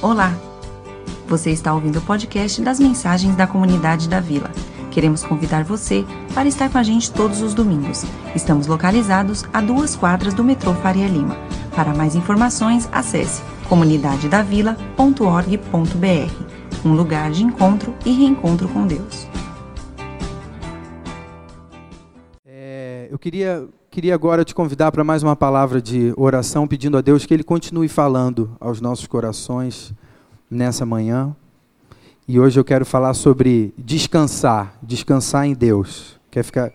Olá! Você está ouvindo o podcast das mensagens da comunidade da Vila. Queremos convidar você para estar com a gente todos os domingos. Estamos localizados a duas quadras do metrô Faria Lima. Para mais informações, acesse comunidadedavila.org.br um lugar de encontro e reencontro com Deus. É, eu queria, queria agora te convidar para mais uma palavra de oração, pedindo a Deus que Ele continue falando aos nossos corações nessa manhã. E hoje eu quero falar sobre descansar, descansar em Deus. Quer ficar.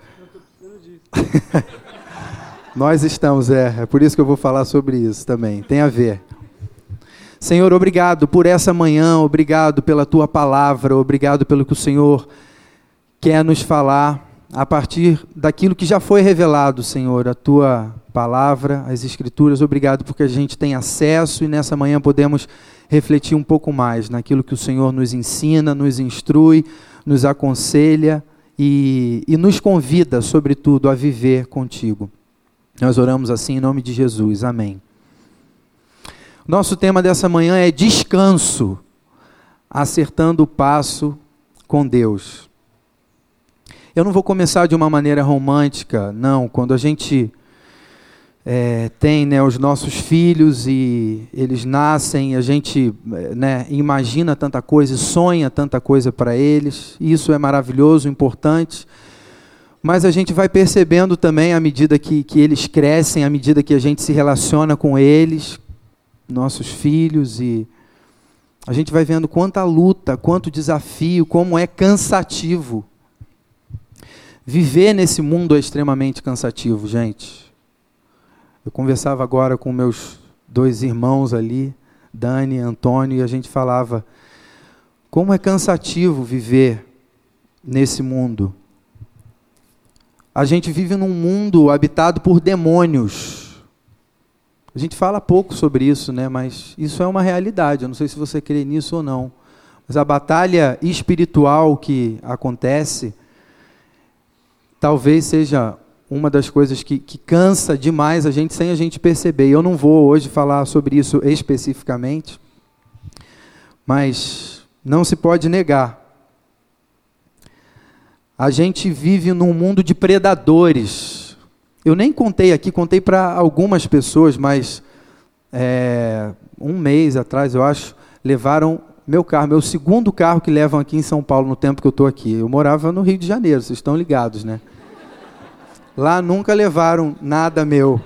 Nós estamos, é, é por isso que eu vou falar sobre isso também, tem a ver. Senhor, obrigado por essa manhã, obrigado pela tua palavra, obrigado pelo que o Senhor quer nos falar a partir daquilo que já foi revelado, Senhor, a tua palavra, as escrituras. Obrigado porque a gente tem acesso e nessa manhã podemos refletir um pouco mais naquilo que o Senhor nos ensina, nos instrui, nos aconselha e, e nos convida, sobretudo, a viver contigo. Nós oramos assim em nome de Jesus. Amém. Nosso tema dessa manhã é descanso, acertando o passo com Deus. Eu não vou começar de uma maneira romântica, não. Quando a gente é, tem né, os nossos filhos e eles nascem, a gente né, imagina tanta coisa, sonha tanta coisa para eles, isso é maravilhoso, importante, mas a gente vai percebendo também à medida que, que eles crescem, à medida que a gente se relaciona com eles, nossos filhos, e a gente vai vendo quanta luta, quanto desafio, como é cansativo. Viver nesse mundo é extremamente cansativo, gente. Eu conversava agora com meus dois irmãos ali, Dani e Antônio, e a gente falava como é cansativo viver nesse mundo. A gente vive num mundo habitado por demônios. A gente fala pouco sobre isso, né? Mas isso é uma realidade. Eu não sei se você crê nisso ou não. Mas a batalha espiritual que acontece talvez seja uma das coisas que, que cansa demais a gente sem a gente perceber. Eu não vou hoje falar sobre isso especificamente, mas não se pode negar. A gente vive num mundo de predadores. Eu nem contei aqui, contei para algumas pessoas, mas é, um mês atrás, eu acho, levaram meu carro, meu segundo carro que levam aqui em São Paulo no tempo que eu estou aqui. Eu morava no Rio de Janeiro, vocês estão ligados, né? Lá nunca levaram nada meu.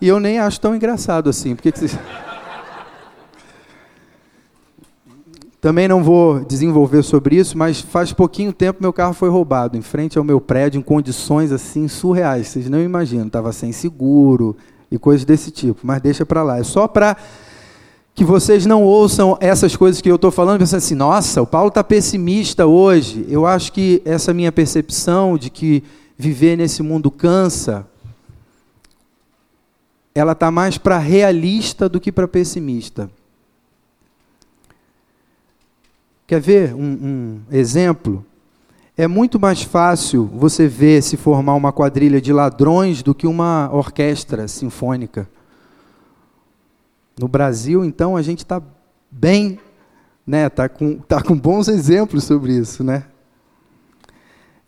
E eu nem acho tão engraçado assim. Porque vocês... Também não vou desenvolver sobre isso, mas faz pouquinho tempo meu carro foi roubado em frente ao meu prédio em condições assim surreais. Vocês não imaginam, estava sem seguro e coisas desse tipo. Mas deixa para lá. É só para que vocês não ouçam essas coisas que eu estou falando pensando assim, nossa, o Paulo está pessimista hoje. Eu acho que essa minha percepção de que viver nesse mundo cansa, ela está mais para realista do que para pessimista. Quer ver um, um, exemplo? É muito mais fácil você ver se formar uma quadrilha de ladrões do que uma orquestra sinfônica. No Brasil, então, a gente está bem, né? Tá com, tá com bons exemplos sobre isso, né?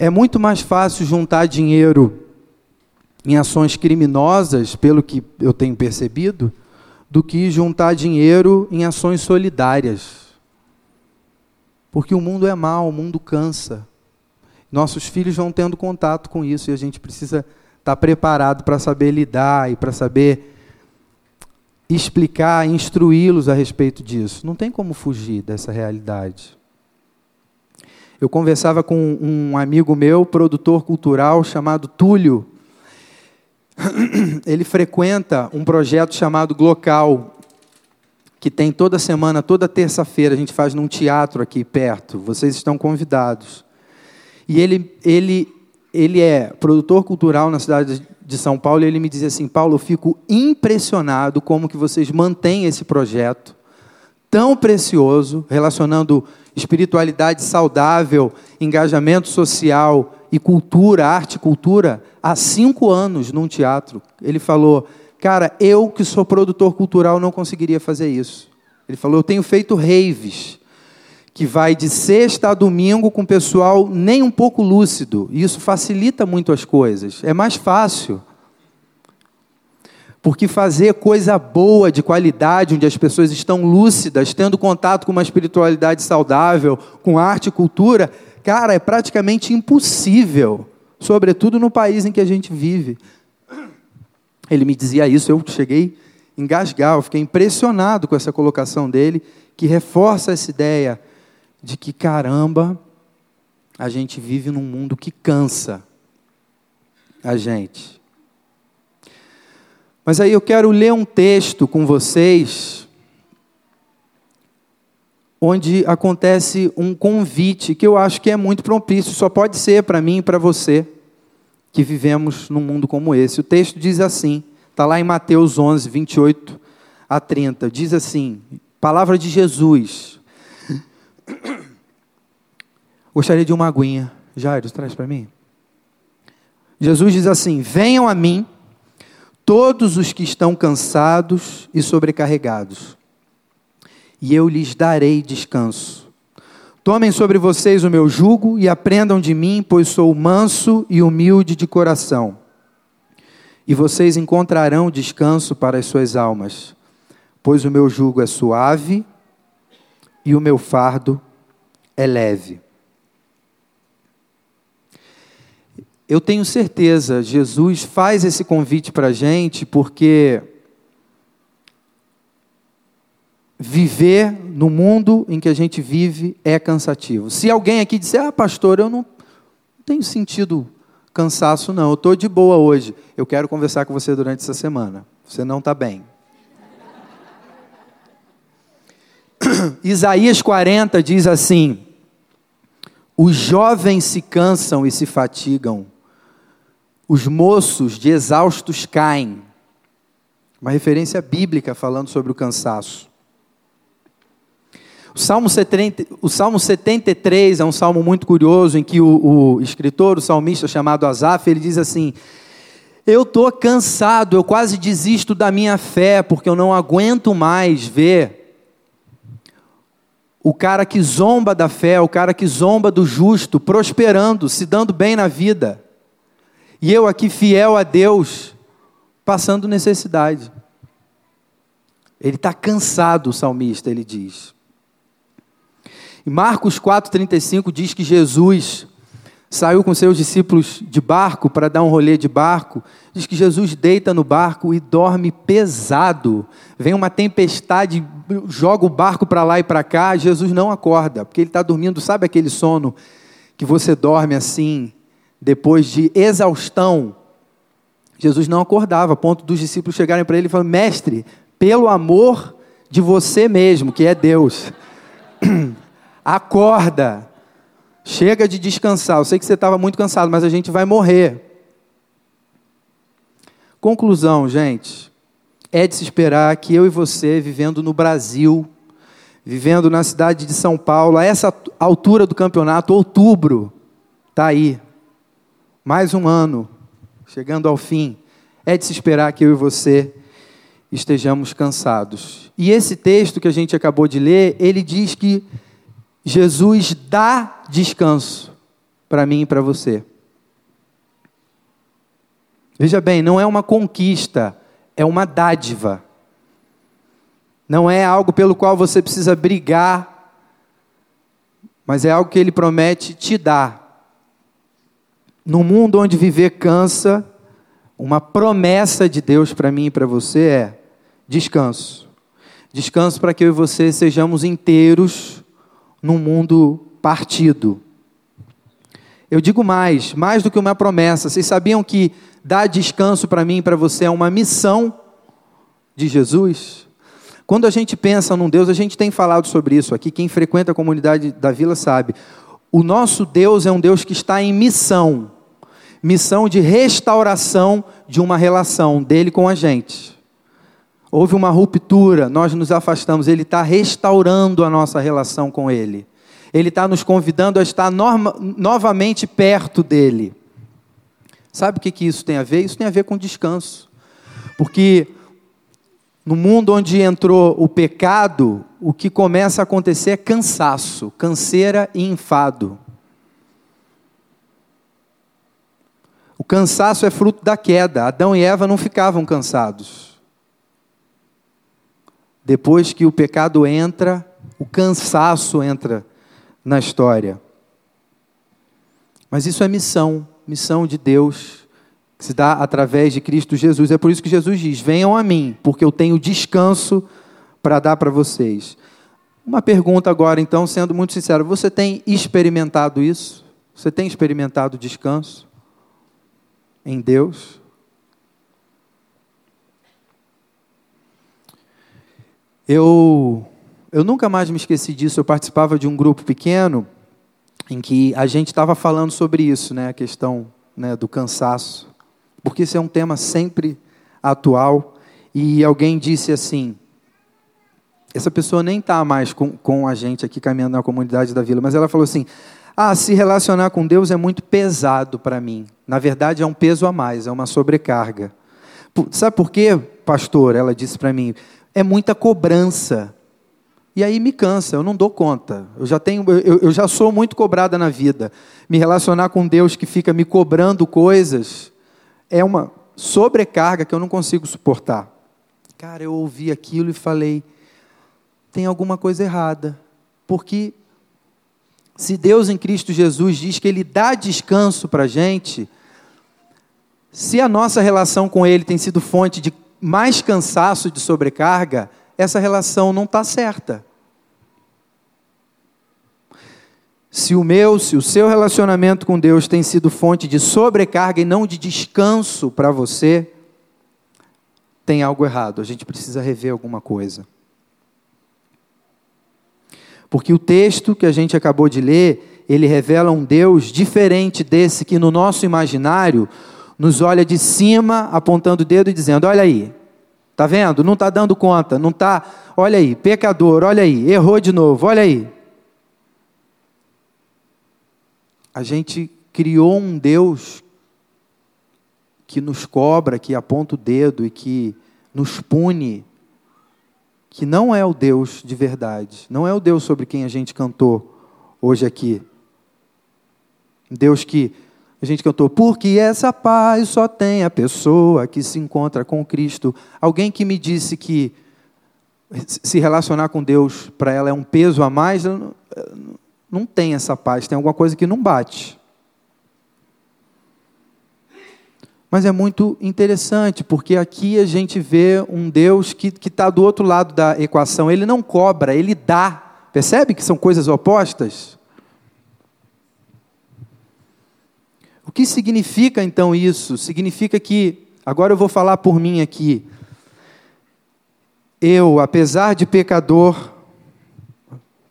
É muito mais fácil juntar dinheiro em ações criminosas, pelo que eu tenho percebido, do que juntar dinheiro em ações solidárias. Porque o mundo é mau, o mundo cansa. Nossos filhos vão tendo contato com isso e a gente precisa estar preparado para saber lidar e para saber explicar, instruí-los a respeito disso. Não tem como fugir dessa realidade. Eu conversava com um amigo meu, produtor cultural, chamado Túlio. Ele frequenta um projeto chamado Glocal, que tem toda semana, toda terça-feira, a gente faz num teatro aqui perto. Vocês estão convidados. E ele, ele, ele é produtor cultural na cidade de São Paulo e ele me dizia assim, Paulo, eu fico impressionado como que vocês mantêm esse projeto tão precioso, relacionando espiritualidade saudável, engajamento social e cultura, arte e cultura, há cinco anos num teatro. Ele falou: Cara, eu que sou produtor cultural não conseguiria fazer isso. Ele falou: Eu tenho feito raves, que vai de sexta a domingo com pessoal nem um pouco lúcido. E isso facilita muito as coisas. É mais fácil. Porque fazer coisa boa, de qualidade, onde as pessoas estão lúcidas, tendo contato com uma espiritualidade saudável, com arte e cultura, cara, é praticamente impossível, sobretudo no país em que a gente vive. Ele me dizia isso, eu cheguei eu fiquei impressionado com essa colocação dele, que reforça essa ideia de que, caramba, a gente vive num mundo que cansa a gente. Mas aí eu quero ler um texto com vocês, onde acontece um convite que eu acho que é muito propício, só pode ser para mim e para você, que vivemos num mundo como esse. O texto diz assim, está lá em Mateus 11, 28 a 30, diz assim: Palavra de Jesus. Gostaria de uma aguinha. Jairo, traz para mim. Jesus diz assim: Venham a mim todos os que estão cansados e sobrecarregados, e eu lhes darei descanso. Tomem sobre vocês o meu jugo e aprendam de mim, pois sou manso e humilde de coração. E vocês encontrarão descanso para as suas almas, pois o meu jugo é suave e o meu fardo é leve. Eu tenho certeza, Jesus faz esse convite para a gente porque viver no mundo em que a gente vive é cansativo. Se alguém aqui disser, ah, pastor, eu não tenho sentido cansaço, não, eu estou de boa hoje, eu quero conversar com você durante essa semana. Você não está bem. Isaías 40 diz assim: Os jovens se cansam e se fatigam os moços de exaustos caem. Uma referência bíblica falando sobre o cansaço. O Salmo, 70, o Salmo 73 é um salmo muito curioso em que o, o escritor, o salmista chamado Asaf, ele diz assim: Eu estou cansado, eu quase desisto da minha fé, porque eu não aguento mais ver o cara que zomba da fé, o cara que zomba do justo, prosperando, se dando bem na vida. E eu aqui fiel a Deus, passando necessidade. Ele está cansado, o salmista, ele diz. E Marcos 4,35 diz que Jesus saiu com seus discípulos de barco para dar um rolê de barco. Diz que Jesus deita no barco e dorme pesado. Vem uma tempestade, joga o barco para lá e para cá. Jesus não acorda, porque ele está dormindo. Sabe aquele sono que você dorme assim, depois de exaustão, Jesus não acordava, a ponto dos discípulos chegarem para ele e falarem: Mestre, pelo amor de você mesmo, que é Deus, acorda, chega de descansar. Eu sei que você estava muito cansado, mas a gente vai morrer. Conclusão, gente, é de se esperar que eu e você, vivendo no Brasil, vivendo na cidade de São Paulo, a essa altura do campeonato, outubro, está aí, mais um ano chegando ao fim, é de se esperar que eu e você estejamos cansados. E esse texto que a gente acabou de ler, ele diz que Jesus dá descanso para mim e para você. Veja bem, não é uma conquista, é uma dádiva. Não é algo pelo qual você precisa brigar, mas é algo que ele promete te dar. No mundo onde viver cansa, uma promessa de Deus para mim e para você é descanso. Descanso para que eu e você sejamos inteiros num mundo partido. Eu digo mais, mais do que uma promessa. Vocês sabiam que dar descanso para mim e para você é uma missão de Jesus? Quando a gente pensa num Deus, a gente tem falado sobre isso aqui, quem frequenta a comunidade da vila sabe. O nosso Deus é um Deus que está em missão missão de restauração de uma relação dele com a gente. Houve uma ruptura, nós nos afastamos, ele está restaurando a nossa relação com ele. Ele está nos convidando a estar norma, novamente perto dele. Sabe o que, que isso tem a ver? Isso tem a ver com descanso. Porque No mundo onde entrou o pecado, o que começa a acontecer é cansaço, canseira e enfado. O cansaço é fruto da queda. Adão e Eva não ficavam cansados. Depois que o pecado entra, o cansaço entra na história. Mas isso é missão, missão de Deus, que se dá através de Cristo Jesus. É por isso que Jesus diz: Venham a mim, porque eu tenho descanso para dar para vocês. Uma pergunta agora, então, sendo muito sincero: você tem experimentado isso? Você tem experimentado descanso em Deus? Eu, eu nunca mais me esqueci disso. Eu participava de um grupo pequeno em que a gente estava falando sobre isso, né, a questão né, do cansaço, porque isso é um tema sempre atual. E alguém disse assim: essa pessoa nem está mais com, com a gente aqui caminhando na comunidade da vila, mas ela falou assim: ah, se relacionar com Deus é muito pesado para mim. Na verdade, é um peso a mais, é uma sobrecarga. Sabe por quê, pastor? Ela disse para mim: é muita cobrança. E aí me cansa, eu não dou conta. Eu já tenho, eu, eu já sou muito cobrada na vida. Me relacionar com Deus que fica me cobrando coisas é uma sobrecarga que eu não consigo suportar. Cara, eu ouvi aquilo e falei: tem alguma coisa errada. Porque se Deus em Cristo Jesus diz que Ele dá descanso para a gente, se a nossa relação com Ele tem sido fonte de mais cansaço, de sobrecarga, essa relação não está certa. Se o meu, se o seu relacionamento com Deus tem sido fonte de sobrecarga e não de descanso para você, tem algo errado. A gente precisa rever alguma coisa. Porque o texto que a gente acabou de ler, ele revela um Deus diferente desse que no nosso imaginário nos olha de cima, apontando o dedo e dizendo: Olha aí, tá vendo? Não está dando conta, não está. Olha aí, pecador, olha aí, errou de novo, olha aí. A gente criou um Deus que nos cobra, que aponta o dedo e que nos pune, que não é o Deus de verdade, não é o Deus sobre quem a gente cantou hoje aqui. Deus que a gente cantou, porque essa paz só tem a pessoa que se encontra com Cristo. Alguém que me disse que se relacionar com Deus para ela é um peso a mais, não, tem essa paz, tem alguma coisa que não bate. Mas é muito interessante, porque aqui a gente vê um Deus que está do outro lado da equação. Ele não cobra, ele dá. Percebe que são coisas opostas? O que significa então isso? Significa que, agora eu vou falar por mim aqui, eu, apesar de pecador,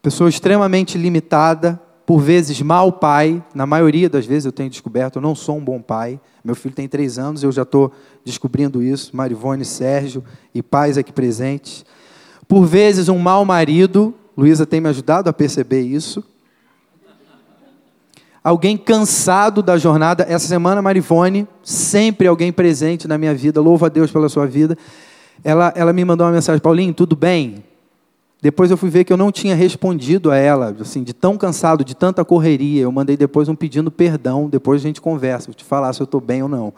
pessoa extremamente limitada, por vezes mau pai, na maioria das vezes eu tenho descoberto, eu não sou um bom pai. Meu filho tem três anos, eu já estou descobrindo isso. Marivone, Sérgio e pais aqui presentes. Por vezes um mau marido, Luísa tem me ajudado a perceber isso alguém cansado da jornada. Essa semana, Marivone, sempre alguém presente na minha vida, louvo a Deus pela sua vida. Ela, ela me mandou uma mensagem, Paulinho, tudo bem? Depois eu fui ver que eu não tinha respondido a ela, assim, de tão cansado, de tanta correria. Eu mandei depois um pedindo perdão, depois a gente conversa, vou te falar se eu estou bem ou não.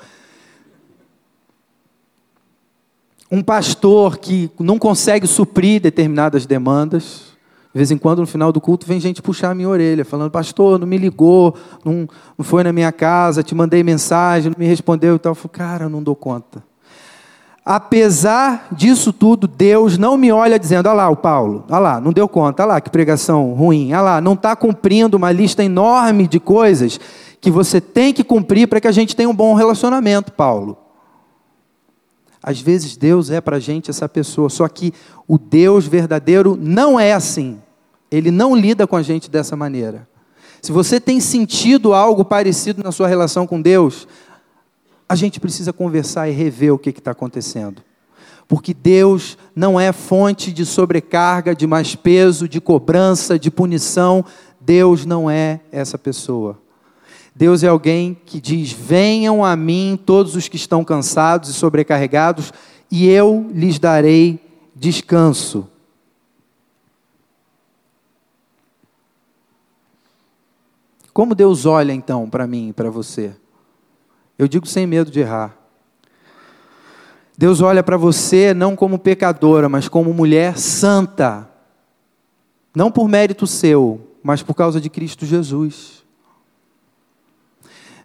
Um pastor que não consegue suprir determinadas demandas, de vez em quando, no final do culto, vem gente puxar a minha orelha, falando: Pastor, não me ligou, não, não foi na minha casa, te mandei mensagem, não me respondeu e tal. Eu falo, Cara, eu não dou conta. Apesar disso tudo, Deus não me olha dizendo: Olha lá, o Paulo, olha lá, não deu conta, olha lá, que pregação ruim, olha lá, não está cumprindo uma lista enorme de coisas que você tem que cumprir para que a gente tenha um bom relacionamento, Paulo. Às vezes Deus é para a gente essa pessoa, só que o Deus verdadeiro não é assim. Ele não lida com a gente dessa maneira. Se você tem sentido algo parecido na sua relação com Deus, a gente precisa conversar e rever o que está acontecendo. Porque Deus não é fonte de sobrecarga, de mais peso, de cobrança, de punição. Deus não é essa pessoa. Deus é alguém que diz: Venham a mim todos os que estão cansados e sobrecarregados, e eu lhes darei descanso. Como Deus olha então para mim e para você? Eu digo sem medo de errar. Deus olha para você não como pecadora, mas como mulher santa. Não por mérito seu, mas por causa de Cristo Jesus.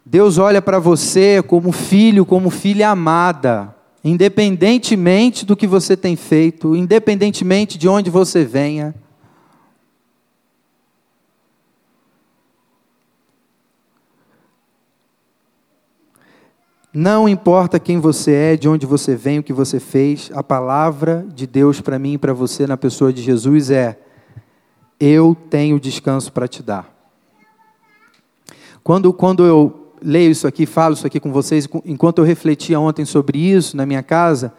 Deus olha para você como filho, como filha amada, independentemente do que você tem feito, independentemente de onde você venha. Não importa quem você é, de onde você vem, o que você fez, a palavra de Deus para mim e para você na pessoa de Jesus é: Eu tenho descanso para te dar. Quando, quando eu leio isso aqui, falo isso aqui com vocês, enquanto eu refletia ontem sobre isso na minha casa,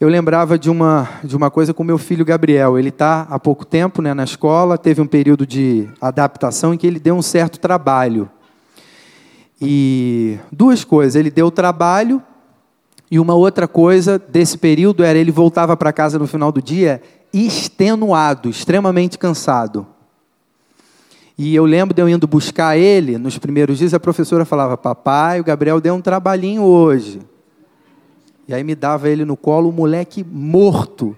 eu lembrava de uma, de uma coisa com meu filho Gabriel. Ele está há pouco tempo né, na escola, teve um período de adaptação em que ele deu um certo trabalho. E duas coisas, ele deu trabalho, e uma outra coisa desse período era ele voltava para casa no final do dia extenuado, extremamente cansado. E eu lembro de eu indo buscar ele nos primeiros dias, a professora falava: Papai, o Gabriel deu um trabalhinho hoje. E aí me dava ele no colo, o moleque morto.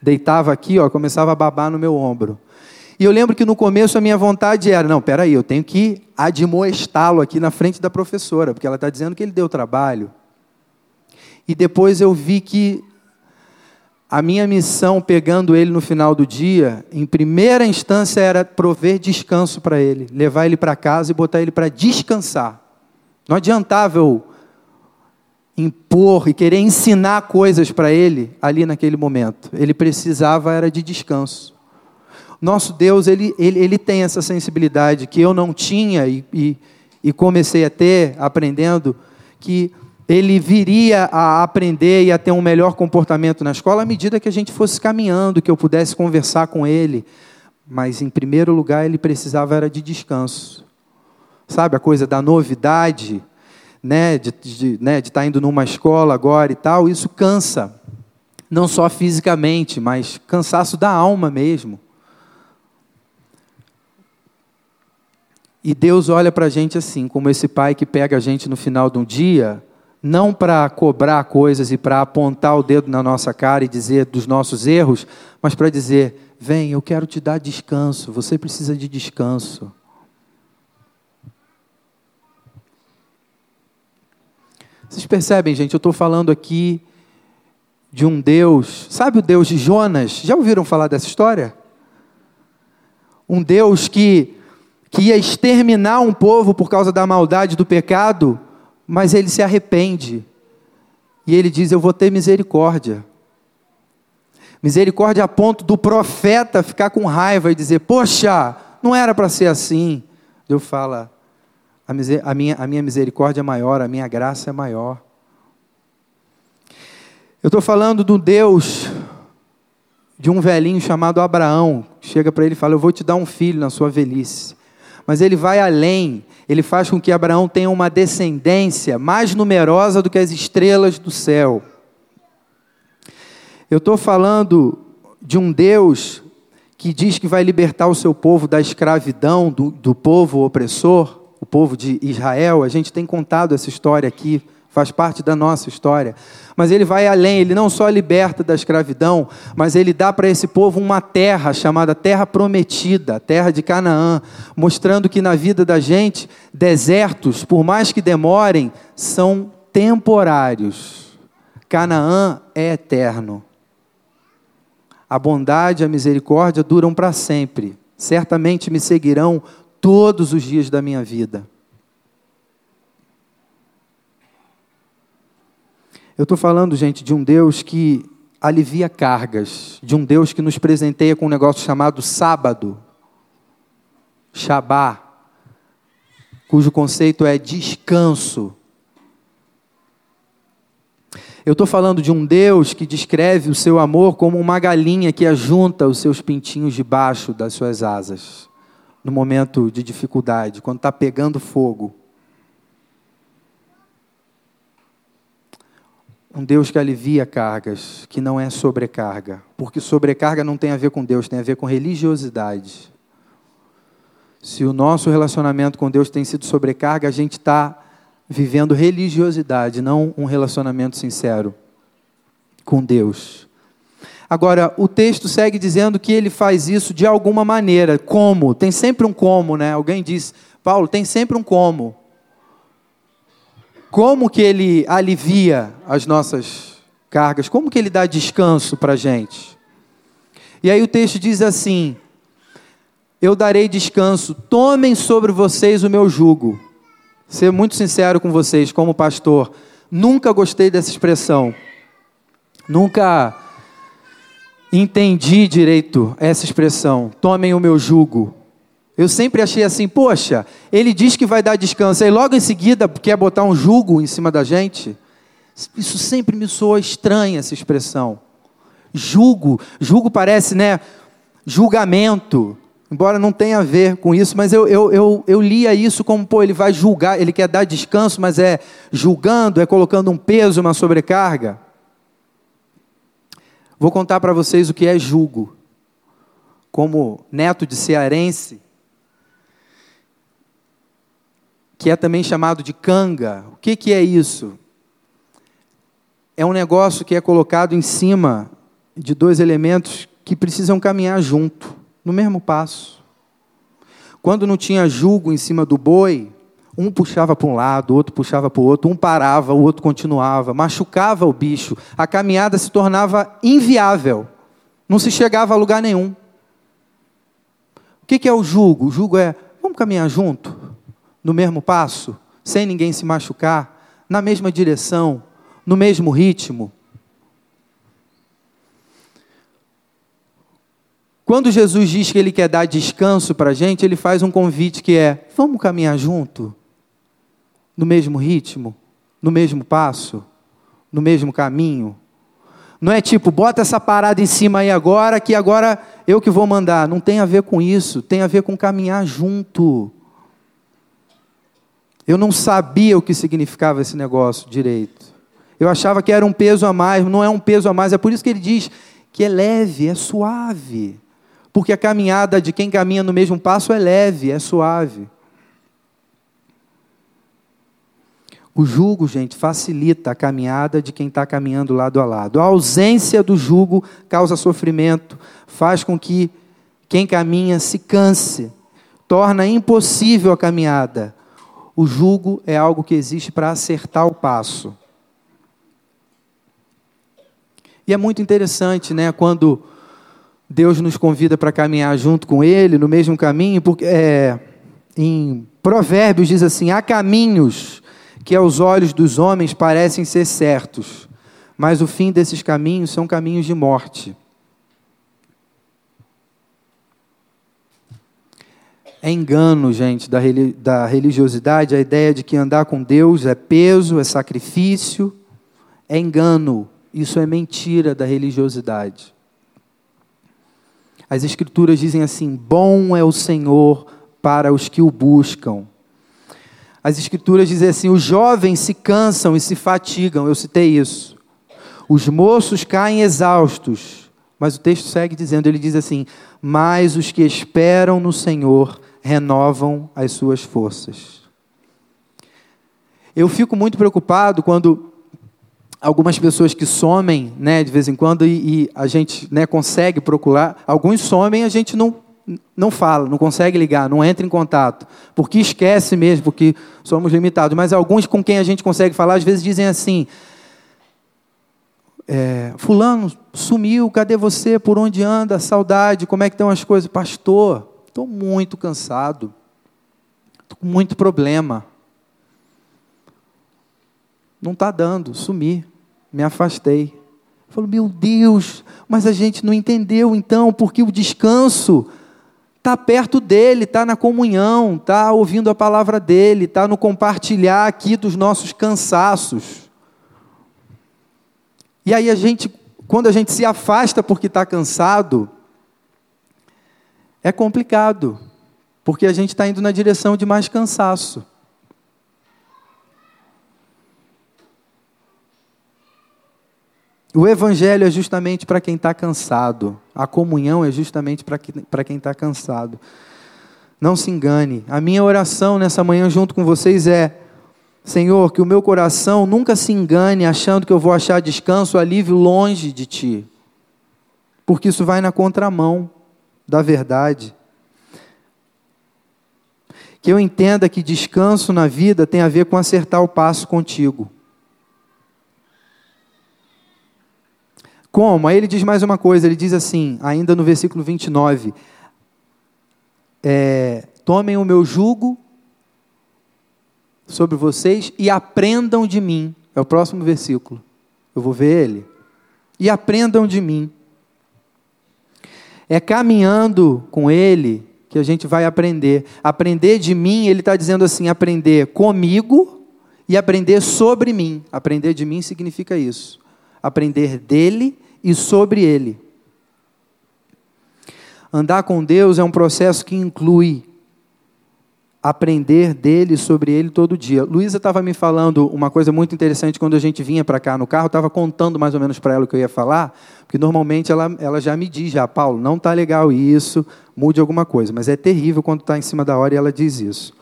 Deitava aqui, ó, começava a babar no meu ombro. E eu lembro que no começo a minha vontade era: não, peraí, eu tenho que admoestá-lo aqui na frente da professora, porque ela está dizendo que ele deu trabalho. E depois eu vi que a minha missão, pegando ele no final do dia, em primeira instância era prover descanso para ele, levar ele para casa e botar ele para descansar. Não adiantava eu impor e querer ensinar coisas para ele ali naquele momento. Ele precisava era de descanso. Nosso Deus, ele, ele, ele tem essa sensibilidade que eu não tinha e, e, e comecei a ter, aprendendo, que ele viria a aprender e a ter um melhor comportamento na escola à medida que a gente fosse caminhando, que eu pudesse conversar com ele. Mas, em primeiro lugar, ele precisava era de descanso. Sabe a coisa da novidade, né, de estar né, de tá indo numa escola agora e tal, isso cansa. Não só fisicamente, mas cansaço da alma mesmo. E Deus olha para a gente assim, como esse pai que pega a gente no final de um dia, não para cobrar coisas e para apontar o dedo na nossa cara e dizer dos nossos erros, mas para dizer: vem, eu quero te dar descanso, você precisa de descanso. Vocês percebem, gente, eu estou falando aqui de um Deus, sabe o Deus de Jonas? Já ouviram falar dessa história? Um Deus que que ia exterminar um povo por causa da maldade do pecado, mas ele se arrepende. E ele diz: Eu vou ter misericórdia. Misericórdia a ponto do profeta ficar com raiva e dizer: Poxa, não era para ser assim. Deus fala: a, minha, a minha misericórdia é maior, a minha graça é maior. Eu estou falando do Deus de um velhinho chamado Abraão. Chega para ele e fala: Eu vou te dar um filho na sua velhice mas ele vai além. Ele faz com que Abraão tenha uma descendência mais numerosa do que as estrelas do céu. Eu estou falando de um Deus que diz que vai libertar o seu povo da escravidão do, do povo opressor, o povo de Israel. A gente tem contado essa história aqui faz parte da nossa história. Mas ele vai além, ele não só liberta da escravidão, mas ele dá para esse povo uma terra chamada Terra Prometida, terra de Canaã, mostrando que na vida da gente, desertos, por mais que demorem, são temporários. Canaã é eterno. A bondade e a misericórdia duram para sempre. Certamente me seguirão todos os dias da minha vida. Eu estou falando, gente, de um Deus que alivia cargas, de um Deus que nos presenteia com um negócio chamado sábado, Shabá, cujo conceito é descanso. Eu estou falando de um Deus que descreve o seu amor como uma galinha que ajunta os seus pintinhos debaixo das suas asas, no momento de dificuldade, quando está pegando fogo. Um Deus que alivia cargas, que não é sobrecarga. Porque sobrecarga não tem a ver com Deus, tem a ver com religiosidade. Se o nosso relacionamento com Deus tem sido sobrecarga, a gente está vivendo religiosidade, não um relacionamento sincero com Deus. Agora, o texto segue dizendo que ele faz isso de alguma maneira. Como? Tem sempre um como, né? Alguém diz, Paulo, tem sempre um como. Como que ele alivia as nossas cargas? Como que ele dá descanso para a gente? E aí o texto diz assim: Eu darei descanso, tomem sobre vocês o meu jugo. Ser muito sincero com vocês, como pastor, nunca gostei dessa expressão. Nunca entendi direito essa expressão. Tomem o meu jugo. Eu sempre achei assim, poxa, ele diz que vai dar descanso, aí logo em seguida quer botar um jugo em cima da gente. Isso sempre me soa estranha, essa expressão. Julgo, julgo parece, né? Julgamento, embora não tenha a ver com isso, mas eu, eu, eu, eu lia isso como, pô, ele vai julgar, ele quer dar descanso, mas é julgando, é colocando um peso, uma sobrecarga. Vou contar para vocês o que é julgo. Como neto de cearense, que é também chamado de canga. O que, que é isso? É um negócio que é colocado em cima de dois elementos que precisam caminhar junto, no mesmo passo. Quando não tinha jugo em cima do boi, um puxava para um lado, o outro puxava para o outro, um parava, o outro continuava, machucava o bicho, a caminhada se tornava inviável, não se chegava a lugar nenhum. O que é o jugo? O jugo é, vamos caminhar junto? No mesmo passo, sem ninguém se machucar, na mesma direção, no mesmo ritmo. Quando Jesus diz que Ele quer dar descanso para a gente, Ele faz um convite que é: vamos caminhar junto, no mesmo ritmo, no mesmo passo, no mesmo caminho. Não é tipo, bota essa parada em cima aí agora, que agora eu que vou mandar. Não tem a ver com isso, tem a ver com caminhar junto. Eu não sabia o que significava esse negócio direito. Eu achava que era um peso a mais, não é um peso a mais, é por isso que ele diz que é leve, é suave. Porque a caminhada de quem caminha no mesmo passo é leve, é suave. O jugo, gente, facilita a caminhada de quem está caminhando lado a lado. A ausência do jugo causa sofrimento, faz com que quem caminha se canse, torna impossível a caminhada. O jugo é algo que existe para acertar o passo. E é muito interessante, né, quando Deus nos convida para caminhar junto com Ele, no mesmo caminho, porque é, em Provérbios diz assim: há caminhos que aos olhos dos homens parecem ser certos, mas o fim desses caminhos são caminhos de morte. É engano, gente, da, da religiosidade, a ideia de que andar com Deus é peso, é sacrifício. É engano, isso é mentira da religiosidade. As Escrituras dizem assim: bom é o Senhor para os que o buscam. As Escrituras dizem assim: os jovens se cansam e se fatigam, eu citei isso. Os moços caem exaustos. Mas o texto segue dizendo: ele diz assim: mas os que esperam no Senhor renovam as suas forças. Eu fico muito preocupado quando algumas pessoas que somem, né, de vez em quando, e, e a gente né, consegue procurar, alguns somem, a gente não, não fala, não consegue ligar, não entra em contato, porque esquece mesmo, porque somos limitados. Mas alguns com quem a gente consegue falar, às vezes dizem assim: é, Fulano sumiu, cadê você? Por onde anda? Saudade, como é que estão as coisas? Pastor, Estou muito cansado. Estou com muito problema. Não está dando, sumi, me afastei. Falou, meu Deus, mas a gente não entendeu então, porque o descanso está perto dele, está na comunhão, está ouvindo a palavra dele, está no compartilhar aqui dos nossos cansaços. E aí a gente, quando a gente se afasta porque está cansado, é complicado, porque a gente está indo na direção de mais cansaço. O evangelho é justamente para quem está cansado. A comunhão é justamente para quem está cansado. Não se engane. A minha oração nessa manhã junto com vocês é: Senhor, que o meu coração nunca se engane achando que eu vou achar descanso, alívio longe de Ti. Porque isso vai na contramão da verdade. Que eu entenda que descanso na vida tem a ver com acertar o passo contigo. Como? Aí ele diz mais uma coisa, ele diz assim, ainda no versículo 29, é, tomem o meu jugo sobre vocês e aprendam de mim. É o próximo versículo. Eu vou ver ele. E aprendam de mim. É caminhando com ele que a gente vai aprender. Aprender de mim, ele está dizendo assim: aprender comigo e aprender sobre mim. Aprender de mim significa isso. Aprender dele e sobre ele. Andar com Deus é um processo que inclui aprender dele sobre ele todo dia. Luísa estava me falando uma coisa muito interessante quando a gente vinha para cá no carro, estava contando mais ou menos para ela o que eu ia falar, porque normalmente ela, ela já me diz, já, Paulo, não está legal isso, mude alguma coisa, mas é terrível quando está em cima da hora e ela diz isso.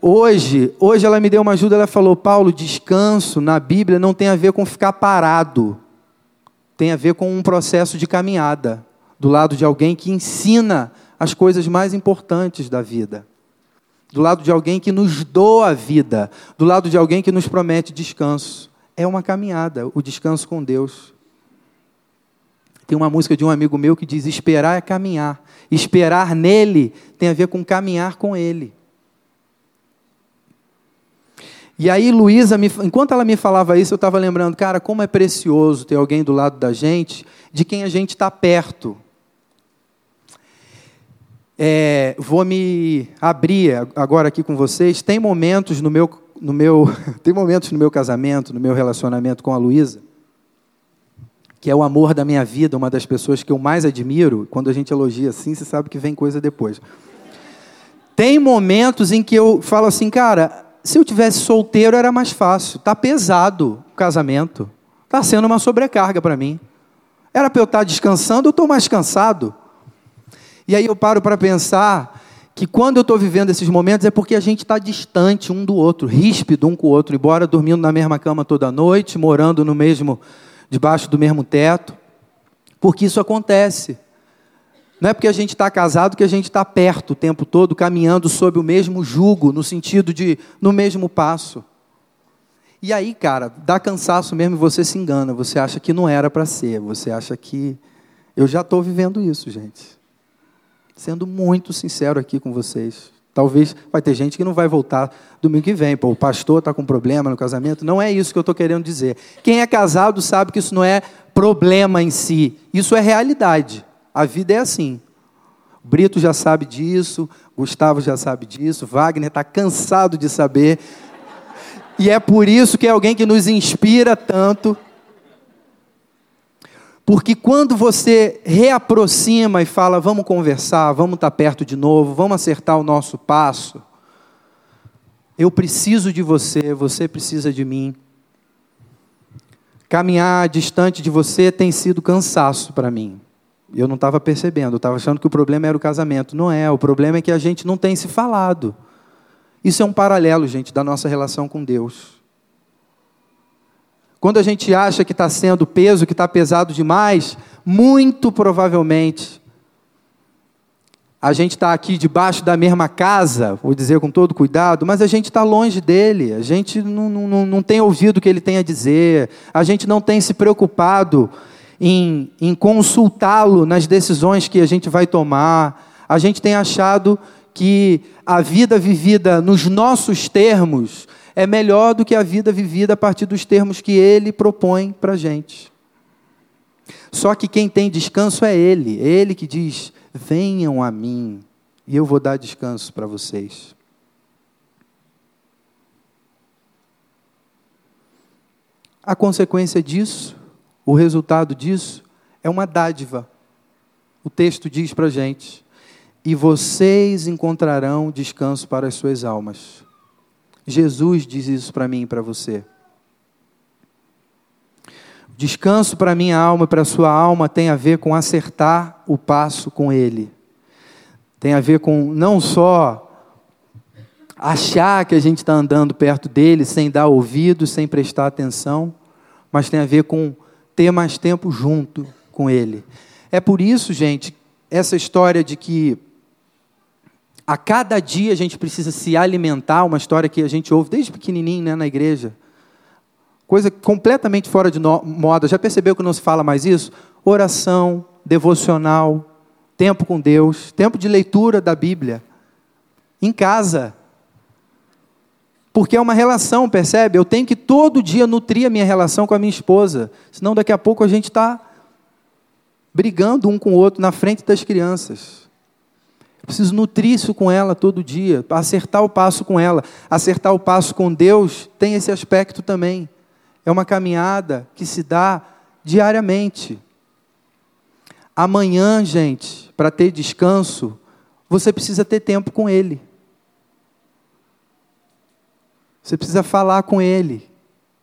Hoje, hoje ela me deu uma ajuda, ela falou, Paulo, descanso na Bíblia não tem a ver com ficar parado tem a ver com um processo de caminhada do lado de alguém que ensina as coisas mais importantes da vida. Do lado de alguém que nos doa a vida, do lado de alguém que nos promete descanso. É uma caminhada, o descanso com Deus. Tem uma música de um amigo meu que diz: esperar é caminhar. Esperar nele tem a ver com caminhar com ele. E aí, Luísa, enquanto ela me falava isso, eu estava lembrando, cara, como é precioso ter alguém do lado da gente, de quem a gente está perto. É, vou me abrir agora aqui com vocês. Tem momentos no meu, no meu, tem momentos no meu casamento, no meu relacionamento com a Luísa, que é o amor da minha vida, uma das pessoas que eu mais admiro. Quando a gente elogia assim, você sabe que vem coisa depois. Tem momentos em que eu falo assim, cara, se eu tivesse solteiro era mais fácil. Está pesado o casamento. Está sendo uma sobrecarga para mim. Era para eu estar tá descansando, eu estou mais cansado. E aí eu paro para pensar que quando eu estou vivendo esses momentos é porque a gente está distante um do outro, ríspido um com o outro, embora dormindo na mesma cama toda noite, morando no mesmo, debaixo do mesmo teto, porque isso acontece. Não é porque a gente está casado que a gente está perto o tempo todo, caminhando sob o mesmo jugo, no sentido de no mesmo passo. E aí, cara, dá cansaço mesmo e você se engana. Você acha que não era para ser. Você acha que. Eu já estou vivendo isso, gente. Sendo muito sincero aqui com vocês. Talvez vai ter gente que não vai voltar domingo que vem. Pô, o pastor está com problema no casamento. Não é isso que eu estou querendo dizer. Quem é casado sabe que isso não é problema em si. Isso é realidade. A vida é assim. Brito já sabe disso, Gustavo já sabe disso, Wagner está cansado de saber. E é por isso que é alguém que nos inspira tanto. Porque quando você reaproxima e fala, vamos conversar, vamos estar tá perto de novo, vamos acertar o nosso passo, eu preciso de você, você precisa de mim. Caminhar distante de você tem sido cansaço para mim. Eu não estava percebendo, eu estava achando que o problema era o casamento. Não é, o problema é que a gente não tem se falado. Isso é um paralelo, gente, da nossa relação com Deus. Quando a gente acha que está sendo peso, que está pesado demais, muito provavelmente a gente está aqui debaixo da mesma casa, vou dizer com todo cuidado, mas a gente está longe dele, a gente não, não, não tem ouvido o que ele tem a dizer, a gente não tem se preocupado em, em consultá-lo nas decisões que a gente vai tomar. A gente tem achado que a vida vivida nos nossos termos é melhor do que a vida vivida a partir dos termos que ele propõe para a gente. Só que quem tem descanso é ele, é ele que diz: venham a mim e eu vou dar descanso para vocês. A consequência disso o resultado disso é uma dádiva. O texto diz para a gente: e vocês encontrarão descanso para as suas almas. Jesus diz isso para mim e para você. Descanso para minha alma e para sua alma tem a ver com acertar o passo com Ele. Tem a ver com não só achar que a gente está andando perto dele sem dar ouvido, sem prestar atenção, mas tem a ver com ter mais tempo junto com ele. É por isso, gente, essa história de que a cada dia a gente precisa se alimentar, uma história que a gente ouve desde pequenininho né, na igreja. Coisa completamente fora de moda. Já percebeu que não se fala mais isso? Oração, devocional, tempo com Deus, tempo de leitura da Bíblia. Em casa. Porque é uma relação, percebe? Eu tenho que todo dia nutrir a minha relação com a minha esposa. Senão daqui a pouco a gente está brigando um com o outro na frente das crianças. Preciso nutrir isso com ela todo dia, acertar o passo com ela. Acertar o passo com Deus tem esse aspecto também. É uma caminhada que se dá diariamente. Amanhã, gente, para ter descanso, você precisa ter tempo com Ele. Você precisa falar com Ele.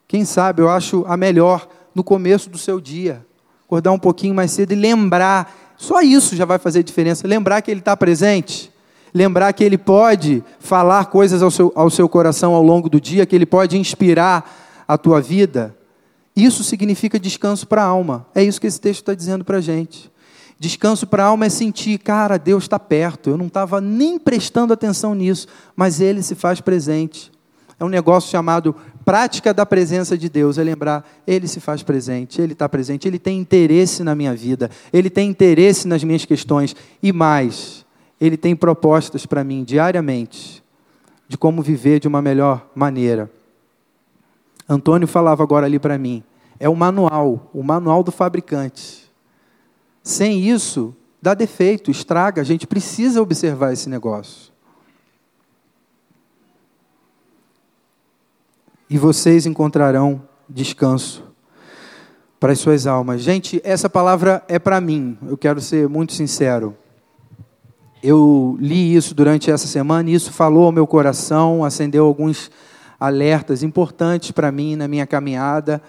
Quem sabe, eu acho a melhor no começo do seu dia. Acordar um pouquinho mais cedo e lembrar. Só isso já vai fazer diferença. Lembrar que Ele está presente. Lembrar que Ele pode falar coisas ao seu, ao seu coração ao longo do dia, que Ele pode inspirar a tua vida. Isso significa descanso para a alma. É isso que esse texto está dizendo para a gente. Descanso para a alma é sentir, cara, Deus está perto. Eu não estava nem prestando atenção nisso, mas Ele se faz presente. É um negócio chamado prática da presença de Deus. É lembrar, Ele se faz presente, Ele está presente, Ele tem interesse na minha vida, Ele tem interesse nas minhas questões. E mais, Ele tem propostas para mim diariamente de como viver de uma melhor maneira. Antônio falava agora ali para mim. É o manual, o manual do fabricante. Sem isso, dá defeito, estraga. A gente precisa observar esse negócio. E vocês encontrarão descanso para as suas almas. Gente, essa palavra é para mim, eu quero ser muito sincero. Eu li isso durante essa semana e isso falou ao meu coração, acendeu alguns alertas importantes para mim na minha caminhada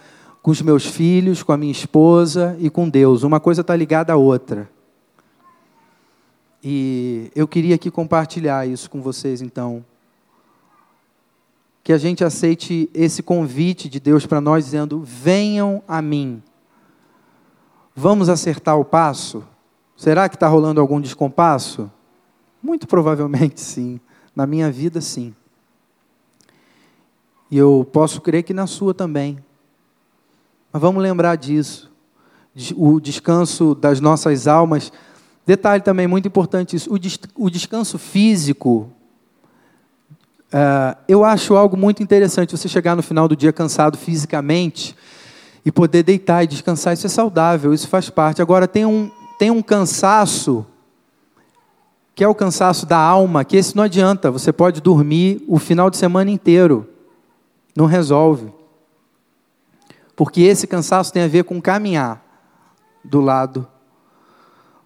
com os meus filhos, com a minha esposa e com Deus. Uma coisa está ligada à outra. E eu queria aqui compartilhar isso com vocês, então que a gente aceite esse convite de Deus para nós, dizendo: venham a mim. Vamos acertar o passo? Será que está rolando algum descompasso? Muito provavelmente sim. Na minha vida, sim. E eu posso crer que na sua também. Mas vamos lembrar disso. O descanso das nossas almas. Detalhe também muito importante isso. O descanso físico Uh, eu acho algo muito interessante você chegar no final do dia cansado fisicamente e poder deitar e descansar. Isso é saudável, isso faz parte. Agora, tem um, tem um cansaço, que é o cansaço da alma, que esse não adianta. Você pode dormir o final de semana inteiro, não resolve. Porque esse cansaço tem a ver com caminhar do lado,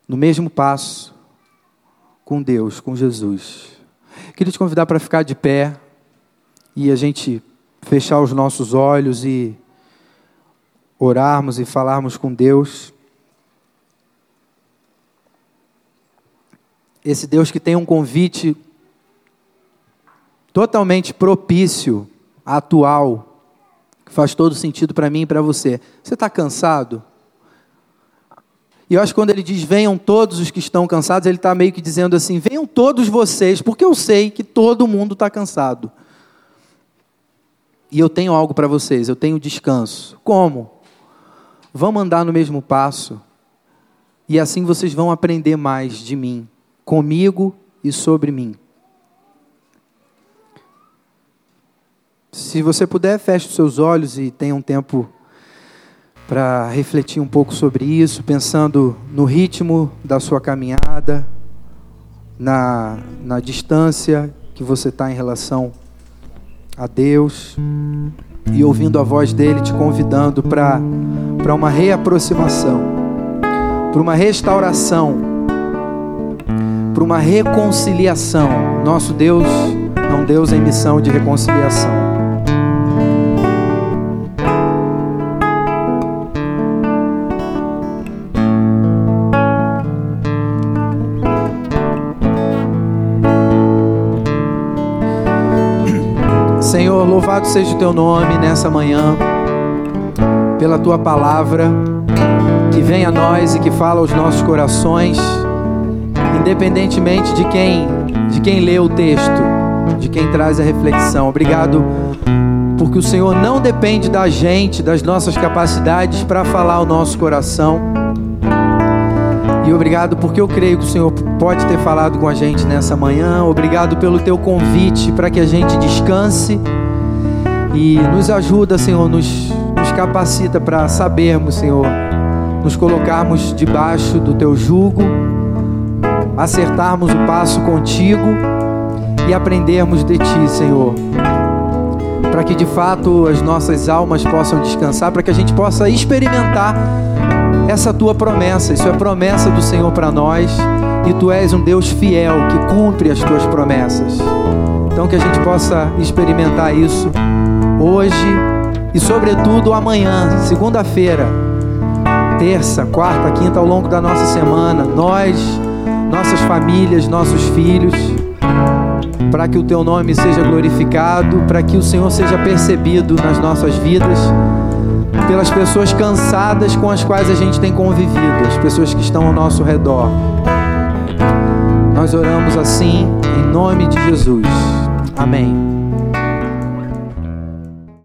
no mesmo passo, com Deus, com Jesus. Queria te convidar para ficar de pé e a gente fechar os nossos olhos e orarmos e falarmos com Deus. Esse Deus que tem um convite totalmente propício, atual, que faz todo sentido para mim e para você. Você está cansado? E eu acho que quando ele diz venham todos os que estão cansados, ele está meio que dizendo assim: venham todos vocês, porque eu sei que todo mundo está cansado. E eu tenho algo para vocês, eu tenho descanso. Como? Vamos andar no mesmo passo, e assim vocês vão aprender mais de mim, comigo e sobre mim. Se você puder, feche os seus olhos e tenha um tempo para refletir um pouco sobre isso, pensando no ritmo da sua caminhada, na, na distância que você está em relação a Deus e ouvindo a voz dele te convidando para uma reaproximação, para uma restauração, para uma reconciliação. Nosso Deus é um Deus em missão de reconciliação. Louvado seja o teu nome nessa manhã, pela tua palavra que vem a nós e que fala aos nossos corações, independentemente de quem, de quem lê o texto, de quem traz a reflexão. Obrigado porque o Senhor não depende da gente, das nossas capacidades para falar ao nosso coração. E obrigado porque eu creio que o Senhor pode ter falado com a gente nessa manhã. Obrigado pelo teu convite para que a gente descanse e nos ajuda, Senhor, nos, nos capacita para sabermos, Senhor, nos colocarmos debaixo do teu jugo, acertarmos o passo contigo e aprendermos de ti, Senhor para que de fato as nossas almas possam descansar, para que a gente possa experimentar essa tua promessa. Isso é promessa do Senhor para nós e tu és um Deus fiel que cumpre as tuas promessas. Então que a gente possa experimentar isso hoje e sobretudo amanhã, segunda-feira, terça, quarta, quinta ao longo da nossa semana, nós, nossas famílias, nossos filhos para que o teu nome seja glorificado, para que o Senhor seja percebido nas nossas vidas, pelas pessoas cansadas com as quais a gente tem convivido, as pessoas que estão ao nosso redor. Nós oramos assim em nome de Jesus. Amém.